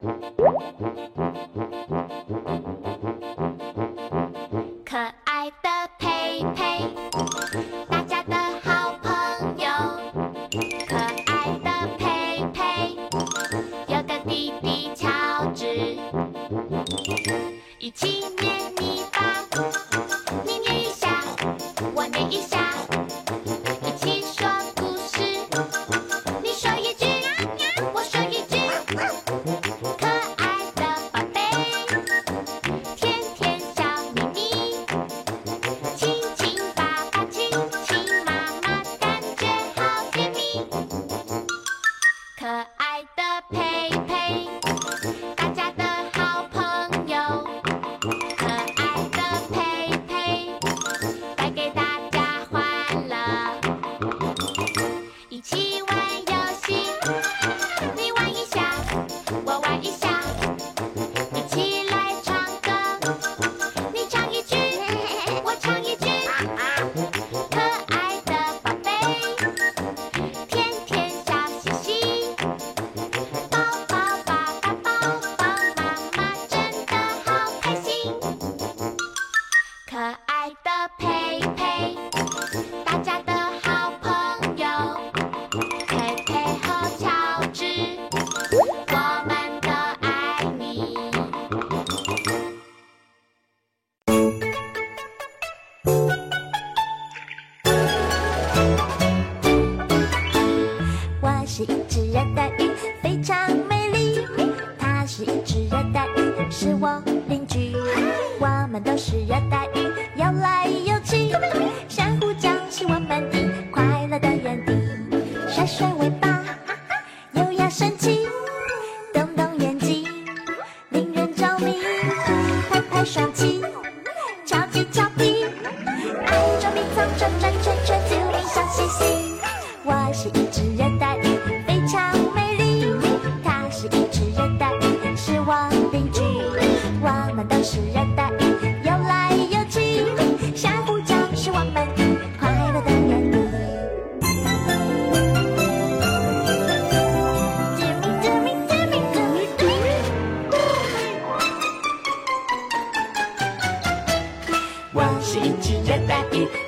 可爱的佩佩，大家的好朋友。可爱的佩佩，有个弟弟乔治，一起。Bye.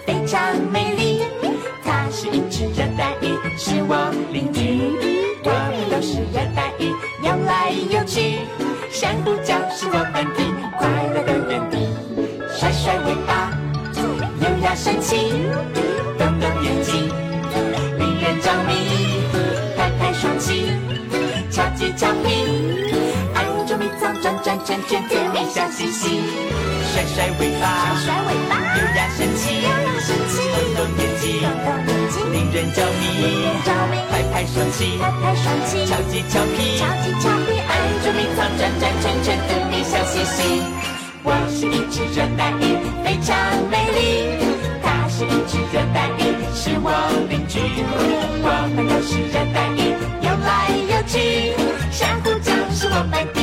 非常美丽。它是一只热带鱼，是我邻居。我们都是热带鱼，游来游去。珊瑚礁是我们地，快乐的原地。甩甩尾巴，优雅神气。瞪瞪眼睛，令人着迷。拍拍双膝，翘起脚蹄。爱捉迷藏，转转圈圈，甜蜜笑嘻嘻。甩甩尾巴。人着迷人着迷拍拍双气拍拍手超级俏皮超级俏皮爱捉迷藏转转圈圈甜蜜笑嘻嘻。我是一只热带鱼非常美丽它是一只热带鱼是我邻居。我们都是热带鱼游来游去珊瑚礁是我们的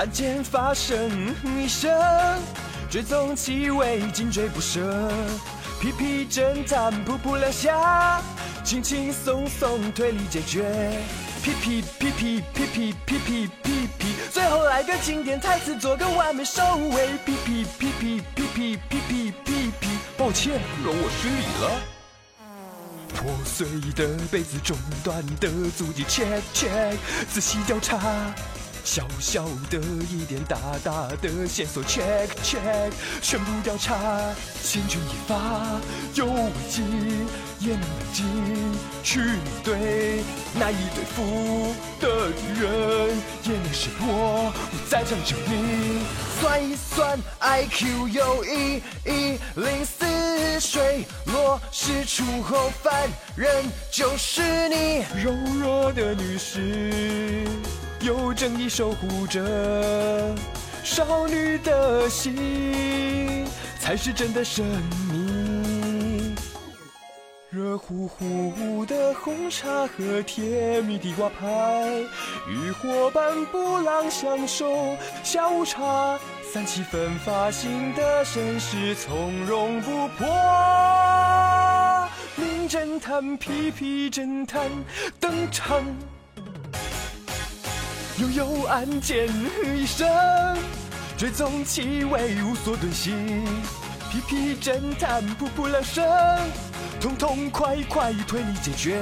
案件发生一生，追踪气味，紧追不舍。皮皮侦探噗噗两下，轻轻松松推理解决。皮皮皮皮皮皮皮皮皮皮，最后来个经典台词，做个完美收尾。皮皮皮皮皮皮皮皮皮皮，抱歉，容我失礼了。破碎的杯子，中断的足迹，check check，仔细调查，小小的一点，大大的线索，check check，全部调查，千钧一发，有危机也能冷静去面对，难以对付的敌人也能识破，我在场救你。算一算，IQ 有一一零四，水落石出后，犯人就是你，柔弱的女士。有正义守护着少女的心，才是真的生命。热乎乎的红茶和甜蜜的瓜派，与伙伴不浪享受下午茶，三七分发型的绅士从容不迫。名侦探皮皮侦探登场。悠悠暗箭一生，追踪气味无所遁形。皮皮侦探噗噗两声，痛痛快快推理解决。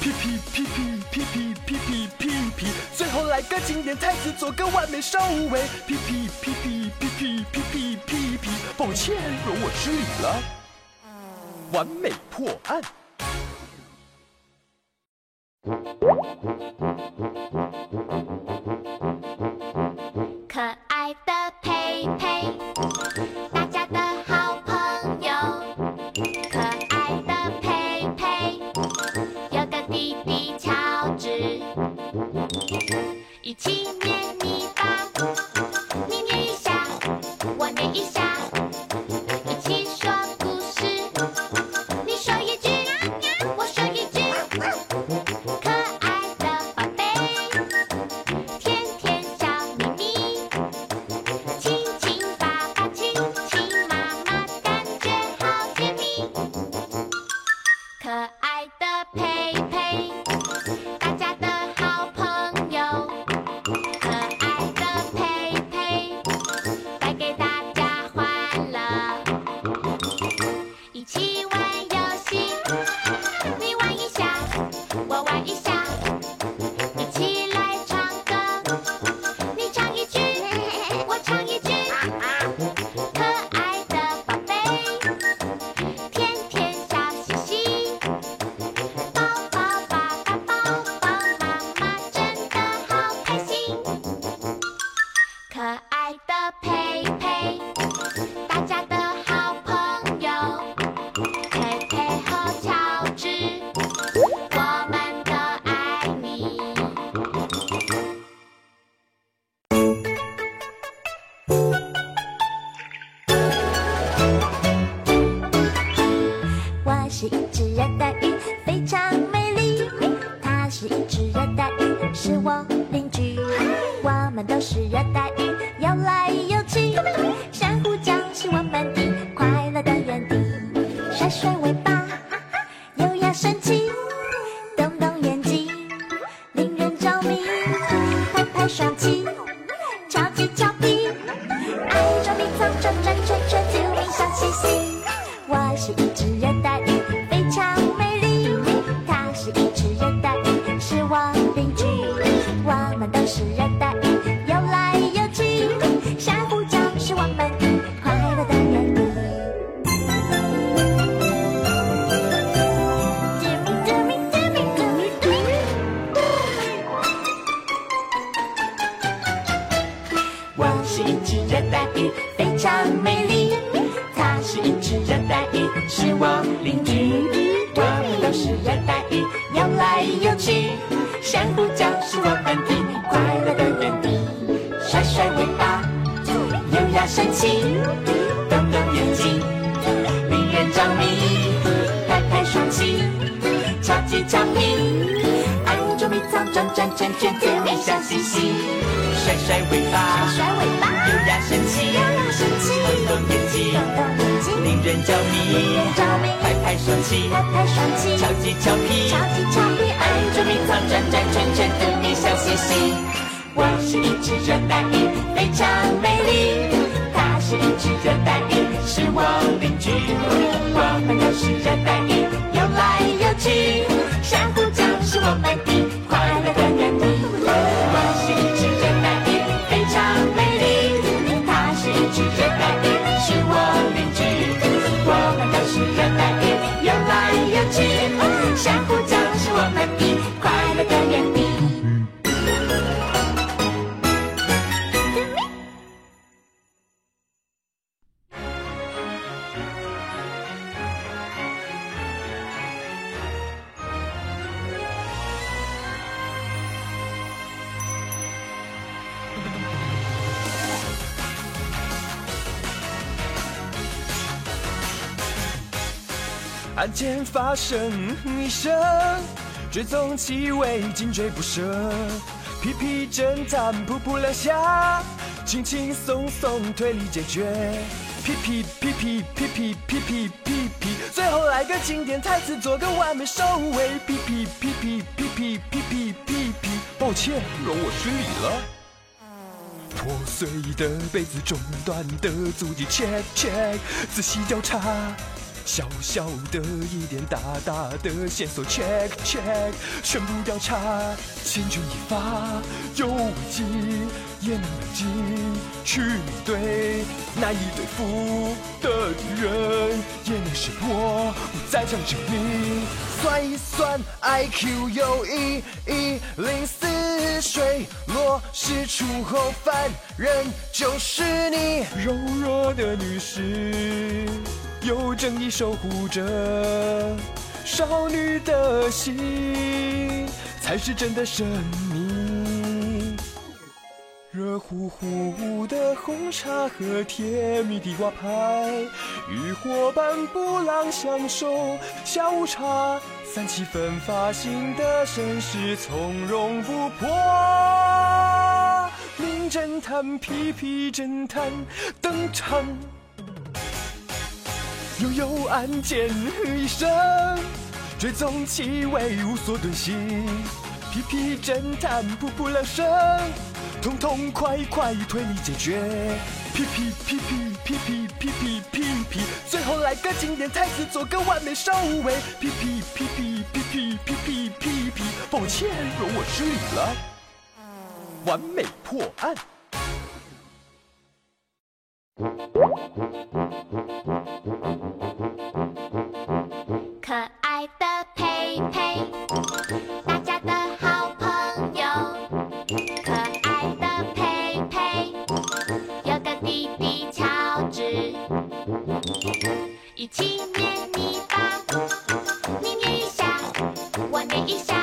皮皮皮皮皮皮皮皮皮皮，最后来个经典台词，做个完美收尾。皮皮皮皮皮皮皮皮皮皮，抱歉，容我失礼了。完美破案。Thank you. 会吧。邻居。我们都是热带鱼，游来游去。珊瑚礁是我们的快乐的园地。甩甩尾巴，优雅神气，动动眼睛，令人着迷。拍拍双鳍，超级调皮，爱捉迷藏，转转圈圈，甜蜜笑嘻嘻。甩甩尾巴人着迷。拍拍双鳍，拍拍双鳍，超级调皮，超级调皮，爱捉迷藏，转转圈圈，逗你笑嘻嘻。我是一只热带鱼，非常美丽。它是一只热带鱼，是我邻居。我们都是热带案件发生一声，追踪气味，紧追不舍。屁屁侦探，噗噗两下，轻轻松松推理解决。屁屁屁屁屁屁屁屁屁屁，最后来个经典台词，做个完美收尾。屁屁屁屁屁屁屁屁屁屁，抱歉，容我失礼了。破碎的杯子，中断的足迹，check check，仔细调查。小小的疑点，大大的线索，check check，全部调查，千钧一发，有危机也能冷静去面对，难以对付的敌人，也能识破，不在场证明。算一算，IQ 有一一零四，水落石出后，犯人就是你，柔弱的女士。有正义守护着少女的心，才是真的神秘。热乎乎的红茶和甜蜜的挂牌，与伙伴不浪相守。下午茶，三七分发型的绅士从容不迫。名侦探屁屁侦探登场。悠悠案件一声，追踪气味无所遁形。屁屁侦探噗噗两声，痛痛快快推理解决。屁屁屁屁屁屁屁屁屁屁，最后来个经典台词，做个完美收尾。屁屁屁屁屁屁屁屁屁屁，抱歉，容我失礼了。完美破案。可爱的佩佩，大家的好朋友。可爱的佩佩，有个弟弟乔治，一起捏泥巴，你捏一下，我捏一下。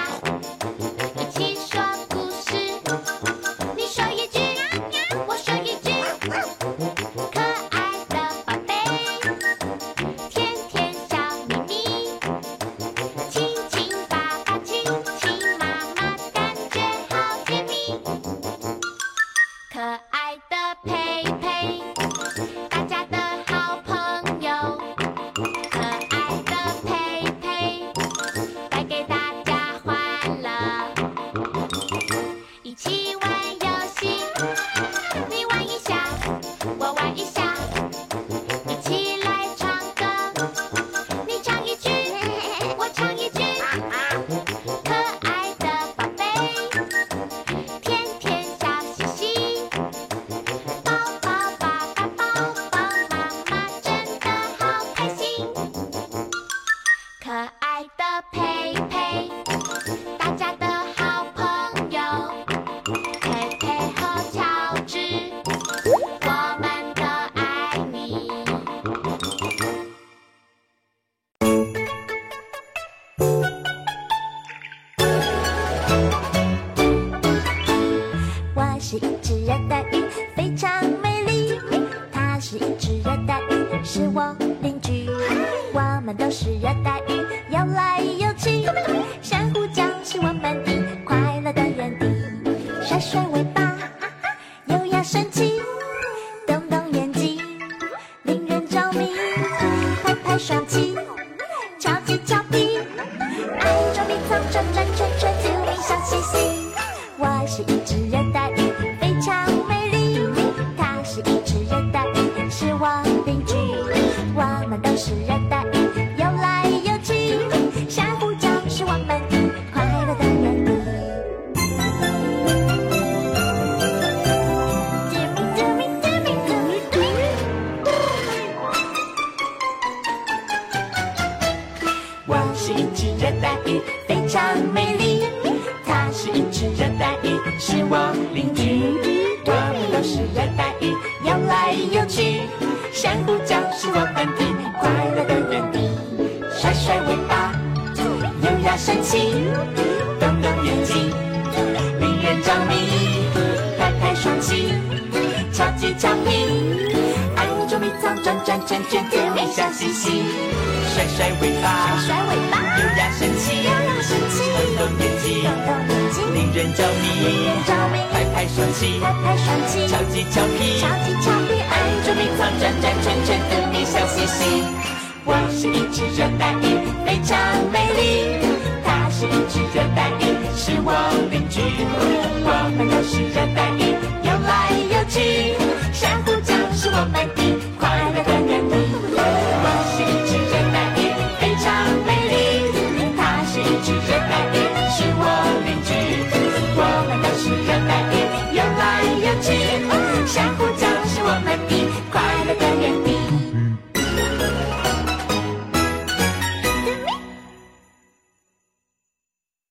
是我邻居。我们都是热带鱼，游来游去，珊瑚礁是我本地，快乐的原地。甩甩尾巴，优雅神气，瞪瞪眼睛，令人着迷。拍拍双膝，敲击翘屁，按住迷藏转转圈圈，甜蜜笑嘻嘻。甩甩尾巴，甩甩尾巴，优雅神气，优雅神气，瞪瞪眼睛，瞪瞪。人着迷，人着迷，拍拍双膝，拍拍双，俏皮俏皮，俏皮俏皮，爱捉迷藏，转转圈圈，逗你笑嘻嘻。我是一只热带鱼，非常美丽。它是一只热带鱼，是我邻居。我们都是热带鱼，游来游去，珊瑚礁是我们的。江湖江。